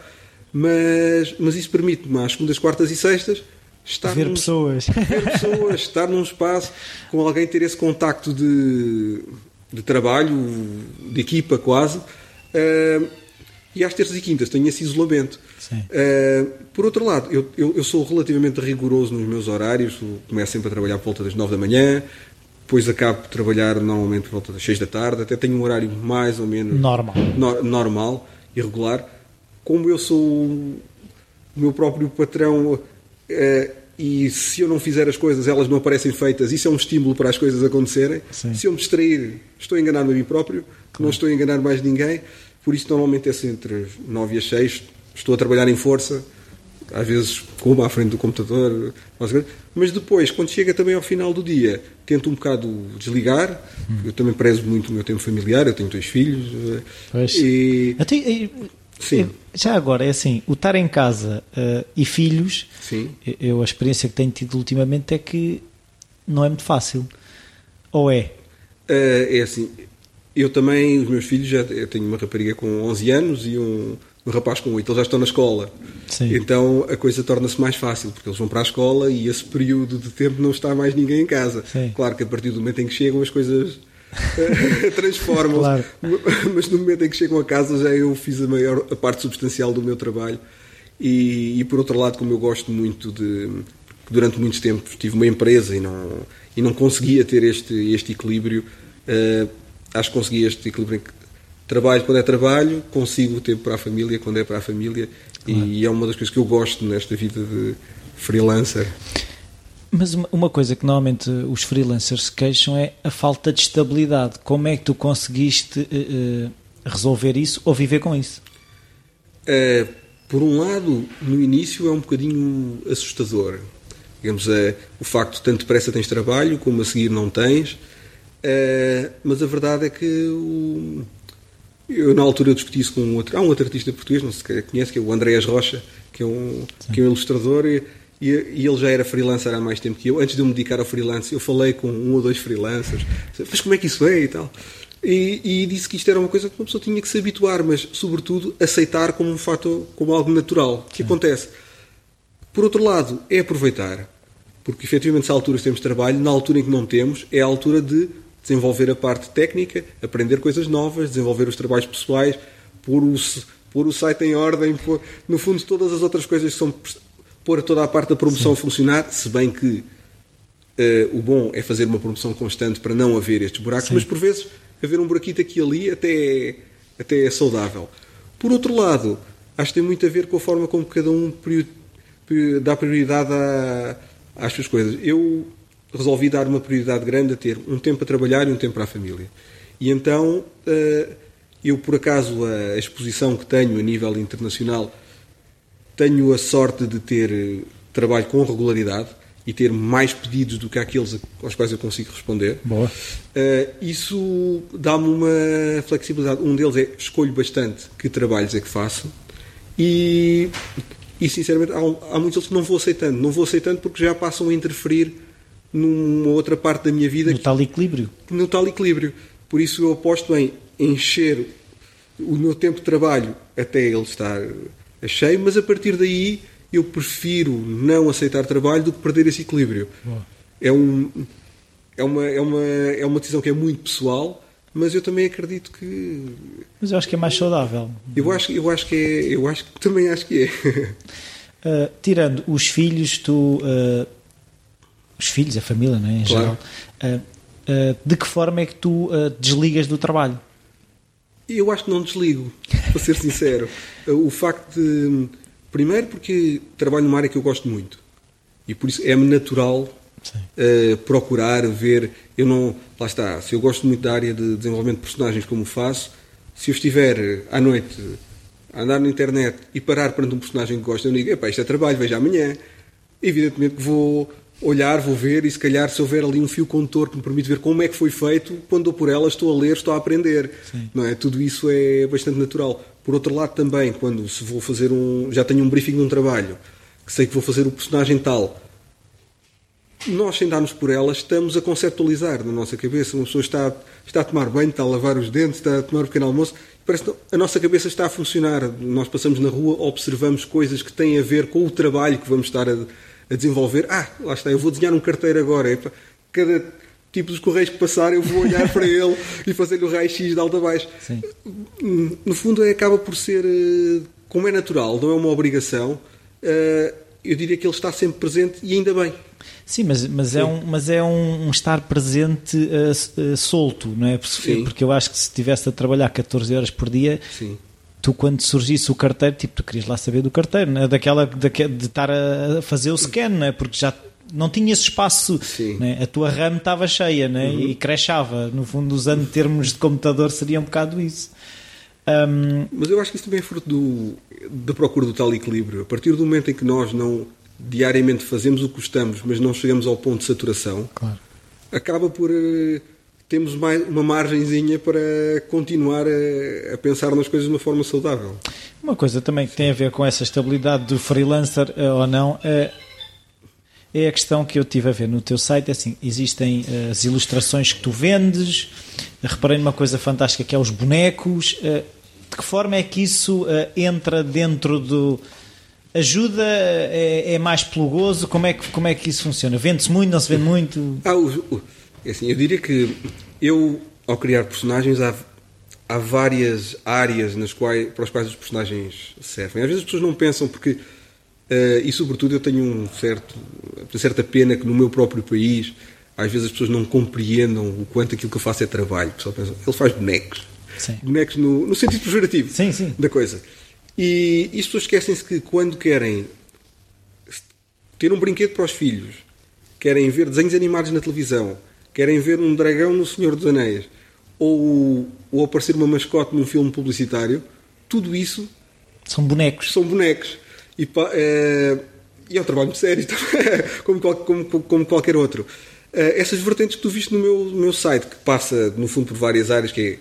mas, mas isso permite-me às segundas, quartas e sextas estar ver num, pessoas, ver pessoas, estar num espaço com alguém, ter esse contacto de, de trabalho, de equipa quase. Uh, e às terças e quintas tenho esse isolamento. Uh, por outro lado, eu, eu, eu, sou relativamente rigoroso nos meus horários, começo sempre a trabalhar por volta das nove da manhã, depois acabo de trabalhar normalmente por volta das 6 da tarde, até tenho um horário mais ou menos normal, no, normal irregular. Como eu sou o meu próprio patrão eh, e se eu não fizer as coisas, elas não aparecem feitas, isso é um estímulo para as coisas acontecerem. Sim. Se eu me distrair, estou a enganar-me a mim próprio, claro. não estou a enganar mais ninguém. Por isso, normalmente é entre as 9 e as 6, estou a trabalhar em força às vezes como à frente do computador, mas depois, quando chega também ao final do dia, tento um bocado desligar. Hum. Eu também prezo muito o meu tempo familiar, eu tenho dois filhos. Eh, pois. E... Até, Sim. Já agora, é assim, o estar em casa uh, e filhos, Sim. eu a experiência que tenho tido ultimamente é que não é muito fácil. Ou é? Uh, é assim, eu também, os meus filhos, já, eu tenho uma rapariga com 11 anos e um, um rapaz com 8, eles já estão na escola. Sim. Então a coisa torna-se mais fácil, porque eles vão para a escola e esse período de tempo não está mais ninguém em casa. Sim. Claro que a partir do momento em que chegam as coisas eh, transformam-se. Claro. Mas no momento em que chegam a casa já eu fiz a maior a parte substancial do meu trabalho. E, e por outro lado, como eu gosto muito de. Durante muitos tempos tive uma empresa e não, e não conseguia ter este, este equilíbrio. Uh, acho que consegui este equilíbrio trabalho quando é trabalho, consigo o tempo para a família quando é para a família claro. e é uma das coisas que eu gosto nesta vida de freelancer. Mas uma coisa que normalmente os freelancers se queixam é a falta de estabilidade. Como é que tu conseguiste uh, resolver isso ou viver com isso? Uh, por um lado, no início é um bocadinho assustador. Digamos, uh, o facto de tanto depressa tens trabalho, como a seguir não tens. mas a verdade é que o, eu, na altura, discuti isso com um outro. Há um outro artista português, não sei se conhece, que é o Andréas Rocha, que é um, que é um ilustrador. E, e, e, ele já era freelancer há mais tempo que eu. Antes de eu me dedicar ao freelance, eu falei com um ou dois freelancers, mas como é que isso é e tal. E, e, disse que isto era uma coisa que uma pessoa tinha que se habituar, mas, sobretudo, aceitar como um fato, como algo natural. Que acontece? Por outro lado, é aproveitar. Porque, efetivamente, se há alturas temos trabalho, na altura em que não temos, é a altura de desenvolver a parte técnica, aprender coisas novas, desenvolver os trabalhos pessoais, pôr o, pôr o site em ordem, pôr, no fundo, todas as outras coisas que são pôr toda a parte da promoção a funcionar, se bem que uh, o bom é fazer uma promoção constante para não haver estes buracos, Sim. mas por vezes haver um buraquito aqui e ali até é, até é saudável. Por outro lado, acho que tem muito a ver com a forma como cada um dá prioridade a, às suas coisas. Eu resolvi dar uma prioridade grande a ter um tempo para trabalhar e um tempo para a família. E então, uh, eu por acaso, a exposição que tenho a nível internacional tenho a sorte de ter eh, trabalho com regularidade e ter mais pedidos do que aqueles aos quais eu consigo responder. Boa. Uh, isso dá-me uma flexibilidade. Um deles é escolho bastante que trabalhos é que faço e, e sinceramente, há, há muitos outros que não vou aceitando. Não vou aceitando porque já passam a interferir numa outra parte da minha vida. No tal equilíbrio. No tal equilíbrio. Por isso eu aposto em encher o meu tempo de trabalho até ele estar achei, mas a partir daí eu prefiro não aceitar trabalho do que perder esse equilíbrio. É, um, é, uma, é, uma, é uma decisão que é muito pessoal, mas eu também acredito que. Mas eu acho que é mais saudável. Eu acho, eu acho que é. Eu acho que também acho que é. Uh, tirando os filhos, tu. Uh, os filhos, a família, não é? Em claro. geral. Uh, de que forma é que tu desligas do trabalho? Eu acho que não desligo, para ser sincero. O facto de. Primeiro, porque trabalho numa área que eu gosto muito. E por isso é-me natural uh, procurar ver. Eu não. Lá está. Se eu gosto muito da área de desenvolvimento de personagens como faço, se eu estiver à noite a andar na internet e parar perante um personagem que gosto, eu digo: epá, isto é trabalho, veja amanhã. Evidentemente que vou olhar, vou ver e se calhar se houver ali um fio condutor que me permite ver como é que foi feito, quando dou por ela estou a ler, estou a aprender. Sim. Não é? Tudo isso é bastante natural. Por outro lado também, quando se vou fazer um, já tenho um briefing de um trabalho, que sei que vou fazer o personagem tal, nós sem darmos por ela estamos a conceptualizar na nossa cabeça. Uma pessoa está, está a tomar banho, está a lavar os dentes, está a tomar um pequeno almoço, parece que a nossa cabeça está a funcionar. Nós passamos na rua, observamos coisas que têm a ver com o trabalho que vamos estar a a desenvolver. Ah, lá está, eu vou desenhar um carteiro agora. Cada tipo de correios que passar, eu vou olhar para ele e fazer-lhe o raio-x de alto a baixo. Sim. No fundo, é, acaba por ser, eh, como é natural, não é uma obrigação, eh, eu diria que ele está sempre presente e ainda bem. Sim, mas, mas, é Sim. É, um, mas é um, um estar presente uh, uh, solto, não é? Porque, porque eu acho que se estivesse a trabalhar 14 horas por dia, Sim tu quando surgisse o carteiro, tipo, tu querias lá saber do carteiro, né? daquela de, de estar a fazer o scan, né? porque já não tinha esse espaço, né? a tua RAM estava cheia né? Uhum. e crashava. No fundo, usando termos de computador, seria um bocado isso. Um... Mas eu acho que isso também é fruto do, da procura do tal equilíbrio. A partir do momento em que nós não diariamente fazemos o que gostamos, mas não chegamos ao ponto de saturação, claro. acaba por eh, temos mais uma margenzinha para continuar a, a, pensar nas coisas de uma forma saudável. Uma coisa também que tem a ver com essa estabilidade do freelancer eh, ou não é, é a questão que eu tive a ver no teu site. É assim, existem eh, as ilustrações que tu vendes. Reparei numa coisa fantástica que é os bonecos. Eh, de que forma é que isso entra dentro do ajuda é, é, mais plugoso? Como é que como é que isso funciona? Vende-se muito? Não se vende muito? Ah, o, é assim, eu diria que eu, ao criar personagens, há, há várias áreas nas quais, para as quais os personagens servem. Às vezes as pessoas não pensam porque, uh, e sobretudo eu tenho um certo, uma certa pena que no meu próprio país, às vezes as pessoas não compreendam o quanto aquilo que eu faço é trabalho. O pessoal pensa, ele faz bonecos. Sim. Bonecos no, no sentido pejorativo Sim, sim. da coisa. E, e as pessoas esquecem-se que quando querem ter um brinquedo para os filhos, querem ver desenhos animados na televisão, querem ver um dragão no Senhor dos Anéis, ou, ou aparecer uma mascote num filme publicitário, tudo isso São bonecos. são bonecos. E, pá, é, e é um trabalho sério, como, como- como qualquer outro. Eh, essas vertentes que tu viste no meu, no meu site, que passa, no fundo, por várias áreas, que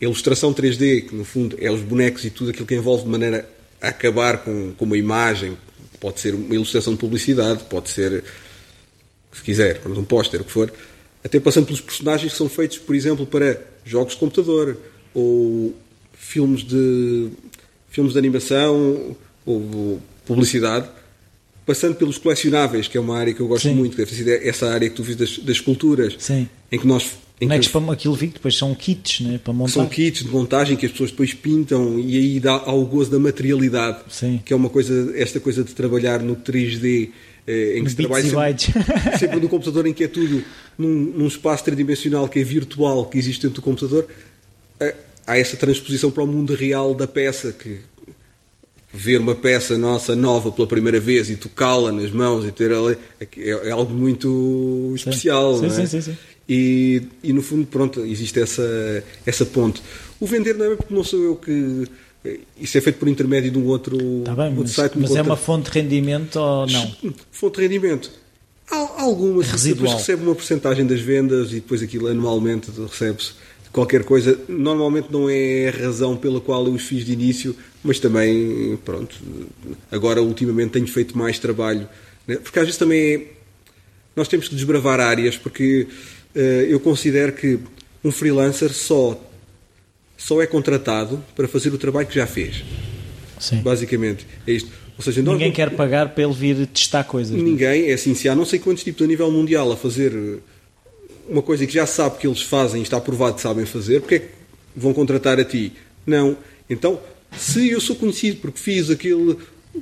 é ilustração 3D, que no fundo é os bonecos e tudo aquilo que envolve de maneira a acabar com, com uma imagem. Pode ser uma ilustração de publicidade, pode ser, se quiser, um póster, o que for. Até passando pelos personagens que são feitos, por exemplo, para jogos de computador, ou filmes de, filmes de animação, ou publicidade, passando pelos colecionáveis, que é uma área que eu gosto Sim. muito, que deve sido essa área que tu viste das, das esculturas, Sim. em que nós em que Bonecos para aquilo vi que depois são kits, né? Para montar. são kits de montagem que as pessoas depois pintam e aí dá ao gozo da materialidade, Sim. que é uma coisa, esta coisa de trabalhar no 3D, eh, em que se trabalha sempre, sempre no computador em que é tudo num, num espaço tridimensional que é virtual, que existe dentro do computador, eh, há essa transposição para o mundo real da peça, que ver uma peça nossa nova pela primeira vez e tocá-la nas mãos e ter ela é, é algo muito especial, Sim, não é? sim, sim, sim. E, e no fundo, pronto, existe essa, essa ponte. O vender não é porque não sou eu que. Isso é feito por intermédio de um outro, Tá bem, outro mas, site. mas é uma fonte de rendimento ou não? Fonte de rendimento. Há algumas, Residual. depois recebe uma porcentagem das vendas e depois aquilo anualmente recebe-se qualquer coisa. Normalmente não é a razão pela qual eu os fiz de início, mas também, pronto, agora ultimamente tenho feito mais trabalho. né? Porque às vezes também é, nós temos que desbravar áreas, porque eh, eu considero que um freelancer só, só é contratado para fazer o trabalho que já fez. Sim. Basicamente, é isto. Ou seja, Ninguém não- quer pagar para ele vir testar coisas. né? Ninguém, é assim, se há não sei quantos tipos a nível mundial a fazer eh, uma coisa que já sabe que eles fazem e está provado que sabem fazer, porque é que vão contratar a ti? Não. Então, se eu sou conhecido porque fiz aquele.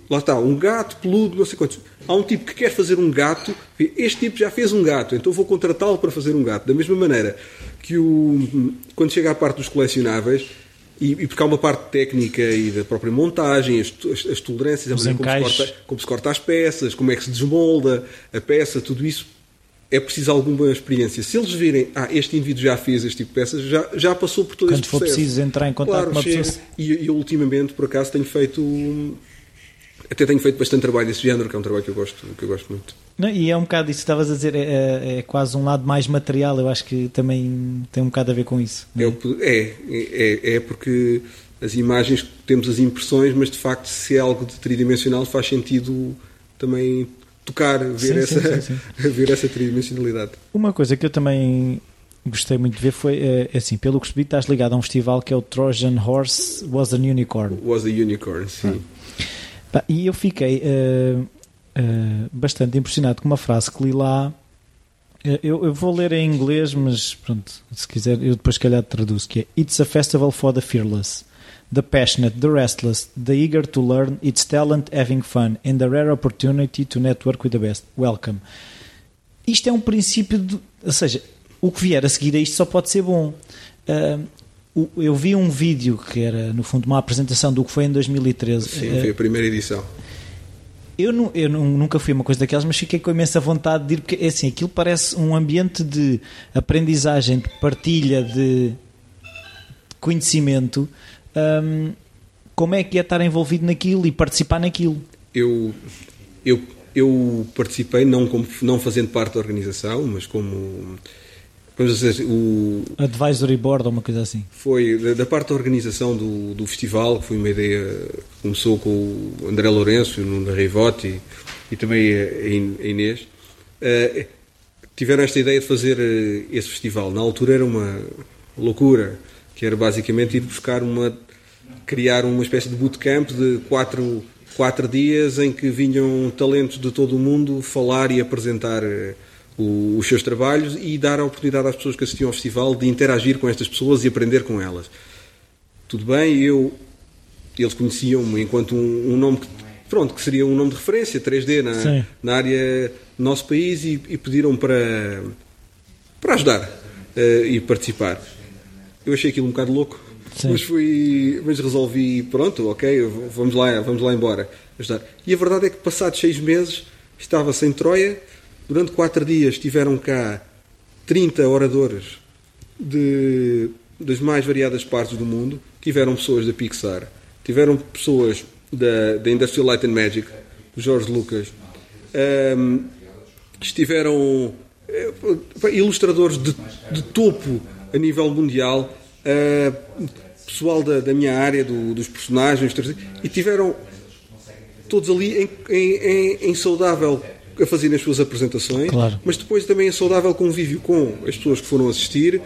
Lá está, um gato peludo, não sei quantos. Há um tipo que quer fazer um gato, este tipo já fez um gato, então vou contratá-lo para fazer um gato. Da mesma maneira que o, quando chega à parte dos colecionáveis, e, e porque há uma parte técnica e da própria montagem, as, as, as tolerâncias, a maneira como se, corta, como se corta as peças, como é que se desmolda a peça, tudo isso é preciso alguma experiência. Se eles virem, ah, este indivíduo já fez este tipo de peças, já, já passou por todo Quando este for processo. preciso entrar em contato Claro, com uma chega. pessoa. E e eu, ultimamente, por acaso, tenho feito. Até tenho feito bastante trabalho desse género, que é um trabalho que eu gosto, que eu gosto muito. Não, e é um bocado isso que estavas a dizer, é, é- é quase um lado mais material, eu acho que também tem um bocado a ver com isso. É, que- é, é, é porque as imagens, temos as impressões, mas de facto, se é algo de tridimensional, faz sentido também tocar, ver, Sim, sim, essa, sim, ver essa tridimensionalidade. Uma coisa que eu também gostei muito de ver foi, é, é assim, pelo que percebi, estás ligado a um festival que é o Trojan Horse Was an Unicorn. Was a Unicorn, sim. Pá, E eu fiquei eh, eh, bastante impressionado com uma frase que li lá. Eh, Eu, eu vou ler em inglês, mas pronto, se quiser, eu depois calhar traduzo, que é It's a festival for the fearless, the passionate, the restless, the eager to learn, its talent having fun, and the rare opportunity to network with the best. Welcome. Isto é um princípio, de, ou seja, o que vier a seguir a isto só pode ser bom. Eu vi um vídeo que era, no fundo, uma apresentação do que foi em 2013. Sim, Eh, foi a primeira edição. eu, nu- eu nu- nunca fui uma coisa daquelas, mas fiquei com imensa vontade de ir, porque é assim, aquilo parece um ambiente de aprendizagem, de partilha, de conhecimento. Hum, como é que é estar envolvido naquilo e participar naquilo? Eu, eu, eu participei, não, como, não fazendo parte da organização, mas como. Vamos dizer, o, Advisory board ou uma coisa assim. foi da, da parte da organização do, do festival, que foi uma ideia que começou com o André Lourenço, o Nuno Reivote e, e também a a Inês. Eh, tiveram esta ideia de fazer eh, esse festival. Na altura era uma loucura, que era basicamente ir buscar uma. criar uma espécie de bootcamp de quatro, quatro dias em que vinham talentos de todo o mundo falar e apresentar eh, o- os seus trabalhos e dar a oportunidade às pessoas que assistiam ao festival de interagir com estas pessoas e aprender com elas. Tudo bem, eu eles conheciam-me enquanto um, um nome que, pronto, que seria um nome de referência 3D Sim. na, na área do nosso país e, e pediram para para ajudar eh, e participar. Eu achei aquilo um bocado louco Mas fui, mas resolvi, pronto, ok, vamos lá, vamos lá embora. Ajudar. E a verdade é que passados seis meses estava-se em Troia, durante quatro dias estiveram cá 30 oradores de, das mais variadas partes do mundo, tiveram pessoas da Pixar, tiveram pessoas da, da Industrial Light and Magic, do George Lucas, um, estiveram uh, ilustradores de, de, topo a nível mundial, uh, pessoal da, da, minha área, do, dos personagens, e tiveram todos ali em, em, em, saudável a fazer as suas apresentações, claro. mas depois também em saudável convívio com as pessoas que foram assistir,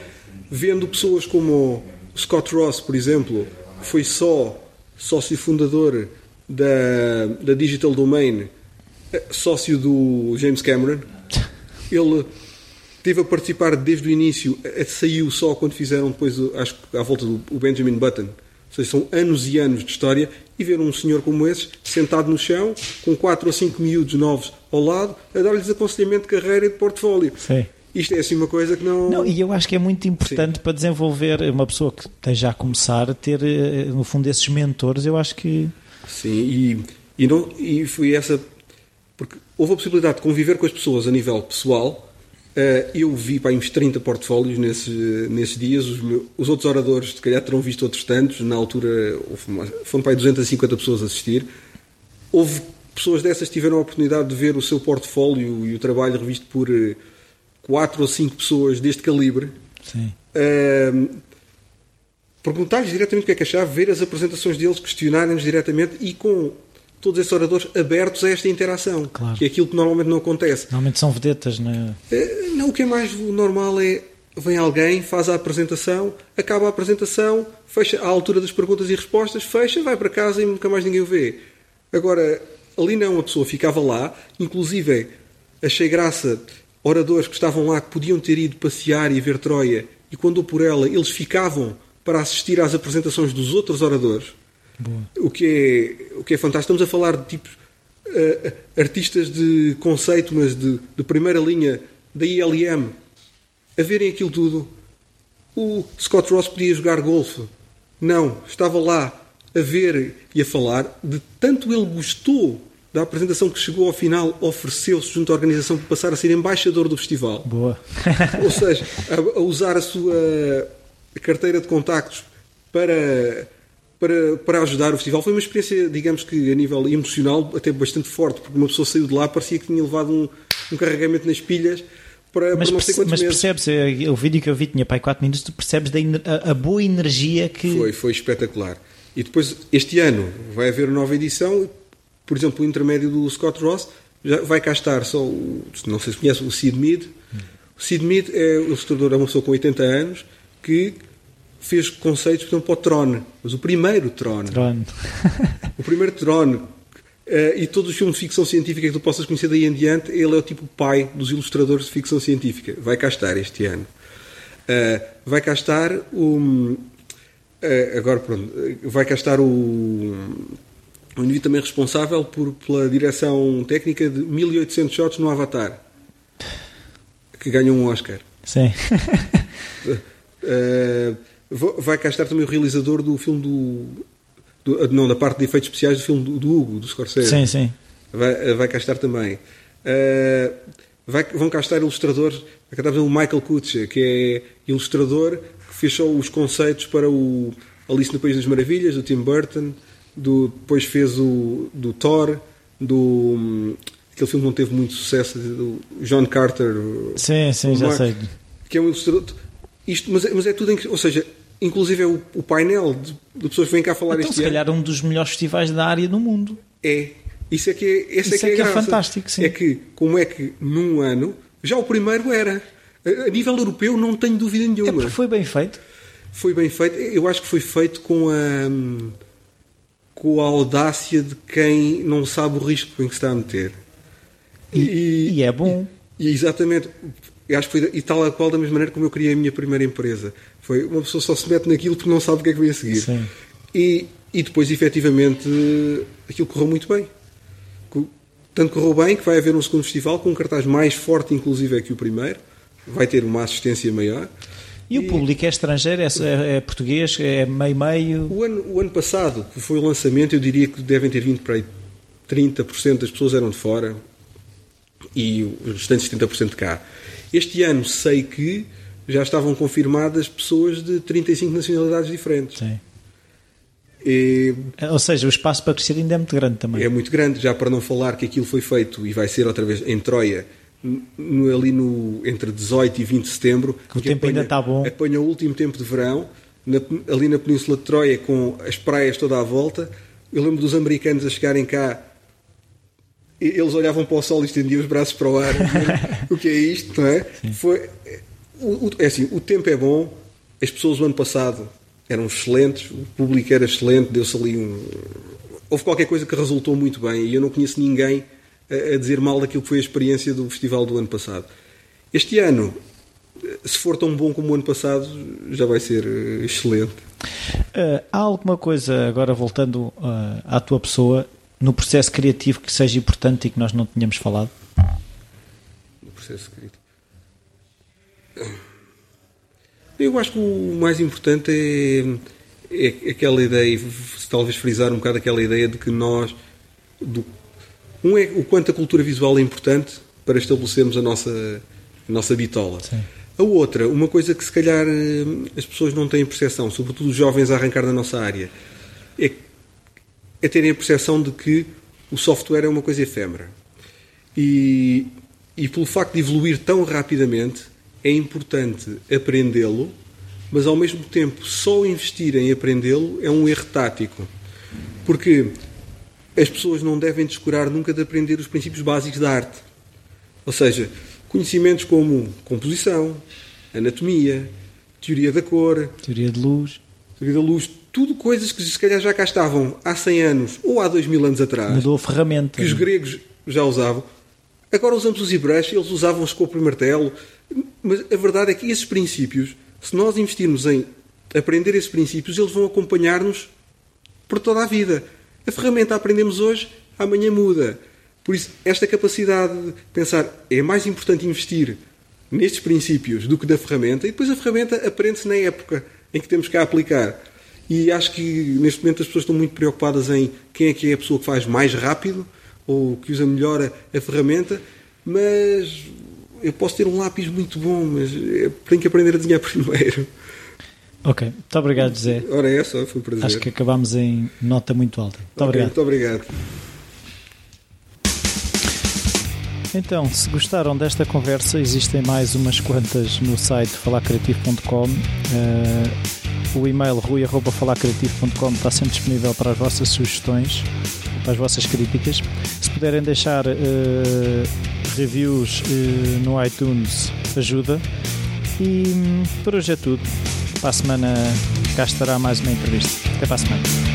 vendo pessoas como Scott Ross, por exemplo, foi só sócio fundador da, da Digital Domain, eh, sócio do James Cameron. Ele teve a participar desde o início, eh, saiu só quando fizeram depois, acho que à volta do Benjamin Button. Ou seja, são anos e anos de história e ver um senhor como esse sentado no chão, com quatro ou cinco miúdos novos ao lado, a dar-lhes aconselhamento de carreira e de portfólio. Sim. Isto é assim uma coisa que não. Não, e eu acho que é muito importante Sim. para desenvolver uma pessoa que esteja a começar, ter, eh, no fundo, esses mentores. Eu acho que. Sim, e, e, não, e foi essa. Porque houve a possibilidade de conviver com as pessoas a nível pessoal. Uh, eu vi para uns 30 portfólios nesses, nesses dias. Os, meus, os, outros oradores, se calhar, terão visto outros tantos. Na altura, houve, foram para aí 250 pessoas a assistir. Houve pessoas dessas tiveram a oportunidade de ver o seu portfólio e o trabalho revisto por uh, quatro ou cinco pessoas deste calibre. Sim. Uh, Perguntar-lhes diretamente o que é que achava, ver as apresentações deles, questionarem-nos diretamente e com todos esses oradores abertos a esta interação, claro. que é aquilo que normalmente não acontece. Normalmente são vedetas, não é? Eh, não, o que é mais normal é vem alguém, faz a apresentação, acaba a apresentação, fecha à altura das perguntas e respostas, fecha, vai para casa e nunca mais ninguém o vê. Agora, ali não, a pessoa ficava lá, inclusive achei graça oradores que estavam lá que podiam ter ido passear e ver Troia e quando por ela eles ficavam para assistir às apresentações dos outros oradores, o que, é, o que é fantástico. Estamos a falar de tipos uh, artistas de conceito, mas de, de primeira linha da ILM, a verem aquilo tudo. O Scott Ross podia jogar golfe. Não, estava lá a ver e a falar de tanto ele gostou da apresentação que chegou ao final, ofereceu-se junto à organização para passar a ser embaixador do festival. Boa. Ou seja, a, a usar a sua carteira de contactos para, para, para ajudar o festival. Foi uma experiência, digamos que a nível emocional, até bastante forte, porque uma pessoa saiu de lá, parecia que tinha levado um, um carregamento nas pilhas. Para, mas, para não sei quantos mas meses. percebes, eh, o vídeo que eu vi tinha para 4 minutos, tu percebes da, a, a boa energia que. Foi, foi espetacular. E depois, este ano, vai haver nova edição por exemplo, o intermédio do Scott Ross, já vai cá estar só, o, não sei se conhece, o Sid Mead. O Sid Mead é o ilustrador, é uma pessoa com 80 anos que fez conceitos, por exemplo, para o Tron, mas o primeiro Tron. Tron. o primeiro Tron. Uh, e todos os filmes de ficção científica que tu possas conhecer daí em diante, ele é o tipo pai dos ilustradores de ficção científica. Vai cá estar este ano. Uh, vai cá estar o. Uh, agora, pronto. Vai cá estar o um indivíduo também responsável por, pela direção técnica de 1800 shots no Avatar, que ganhou um Oscar. Sim. uh, vai cá estar também o realizador do filme do, do, não, da parte de efeitos especiais do filme do, do Hugo, do Scorsese. Sim, sim. Vai, eh, vai cá estar também. Uh, vai, vão cá estar ilustradores. Vai cá estar o Michael Kutcher, que é ilustrador, fez só os conceitos para o Alice no País das Maravilhas, do Tim Burton do, depois fez o do Thor, do aquele filme não teve muito sucesso, do John Carter. Sim, sim, já sei. Que é um ilustrador. Isto, mas, é, mas é tudo em, ou seja, inclusive é o, o painel de, de, pessoas que vêm cá falar então, este se calhar um dos melhores festivais da área no mundo. É. Isso é que é, esse Isso é, que é, é, é fantástico, sim. É que, como é que num ano, já o primeiro era. A nível europeu, não tenho dúvida nenhuma. É foi bem feito. Foi bem feito. Eu acho que foi feito com a com a audácia de quem não sabe o risco em que se está a meter. E, e é bom. E, exatamente. Eu acho que foi, e tal a qual da mesma maneira como eu criei a minha primeira empresa. Foi uma pessoa só se mete naquilo porque não sabe o que é que vem a seguir. Sim. E, e depois, efetivamente, aquilo correu muito bem. Tanto correu bem que vai haver um segundo festival com um cartaz mais forte, inclusive, é que o primeiro. Vai ter uma assistência maior. E, e o público é estrangeiro, é, é, é português, é meio-meio? O ano, o ano passado, que foi o lançamento, eu diria que devem ter vindo para aí 30% das pessoas eram de fora e os restantes 70% de cá. Este ano sei que já estavam confirmadas pessoas de 35 nacionalidades diferentes. Sim. E, Ou seja, o espaço para crescer ainda é muito grande também. É muito grande, já para não falar que aquilo foi feito e vai ser outra vez em Troia, no, ali no, entre 18 e 20 de setembro. Que o tempo apanha, ainda está bom. Apanha o último tempo de verão, na, ali na Península de Troia, com as praias toda à volta. Eu lembro dos americanos a chegarem cá eles olhavam para o sol e estendiam os braços para o ar. o que é isto, não é? Sim. Foi, o, o, é assim, o tempo é bom. As pessoas do ano passado eram excelentes, o público era excelente, deu-se ali um. Houve qualquer coisa que resultou muito bem e eu não conheço ninguém a, a dizer mal daquilo que foi a experiência do festival do ano passado. Este ano, se for tão bom como o ano passado, já vai ser eh, excelente. Uh, há alguma coisa, agora voltando uh, à tua pessoa, no processo criativo que seja importante e que nós não tínhamos falado? No processo criativo. Eu acho que o mais importante é, é aquela ideia, talvez frisar um bocado aquela ideia de que nós. Do, um é o quanto a cultura visual é importante para estabelecermos a nossa, a nossa bitola. Sim. A outra, uma coisa que se calhar eh, as pessoas não têm percepção, sobretudo os jovens a arrancar da nossa área, é é terem a percepção de que o software é uma coisa efêmera. E, e pelo facto de evoluir tão rapidamente, é importante aprendê-lo, mas ao mesmo tempo só investir em aprendê-lo é um erro tático. Porque as pessoas não devem descurar nunca de aprender os princípios básicos da arte. Ou seja, conhecimentos como composição, anatomia, teoria da cor, teoria de luz, teoria da luz, tudo coisas que se calhar já cá estavam há 100 anos ou há 2000 anos atrás. Mudou a ferramenta. Que os gregos já usavam. Agora usamos os ibras, eles usavam escopo e martelo. Mas a verdade é que esses princípios, se nós investirmos em aprender esses princípios, eles vão acompanhar-nos por toda a vida. A ferramenta aprendemos hoje, amanhã muda. Por isso, esta capacidade de pensar é mais importante investir nestes princípios do que na ferramenta, e depois a ferramenta aprende-se na época em que temos que a aplicar. E acho que neste momento as pessoas estão muito preocupadas em quem é que é a pessoa que faz mais rápido ou que usa melhor a, a ferramenta, mas eu posso ter um lápis muito bom, mas tenho que aprender a desenhar primeiro. Ok, muito obrigado, José. Ora, é só, foi um prazer. Acho que acabamos em nota muito alta. Muito okay, obrigado. Muito obrigado. Então, se gostaram desta conversa, existem mais umas quantas no site falacreativo.com. Uh, o e-mail rui.falacreativo.com está sempre disponível para as vossas sugestões, para as vossas críticas. Se puderem deixar uh, reviews uh, no iTunes, ajuda. E um, por hoje é tudo. Para a semana cá estará mais uma entrevista. Até para a semana.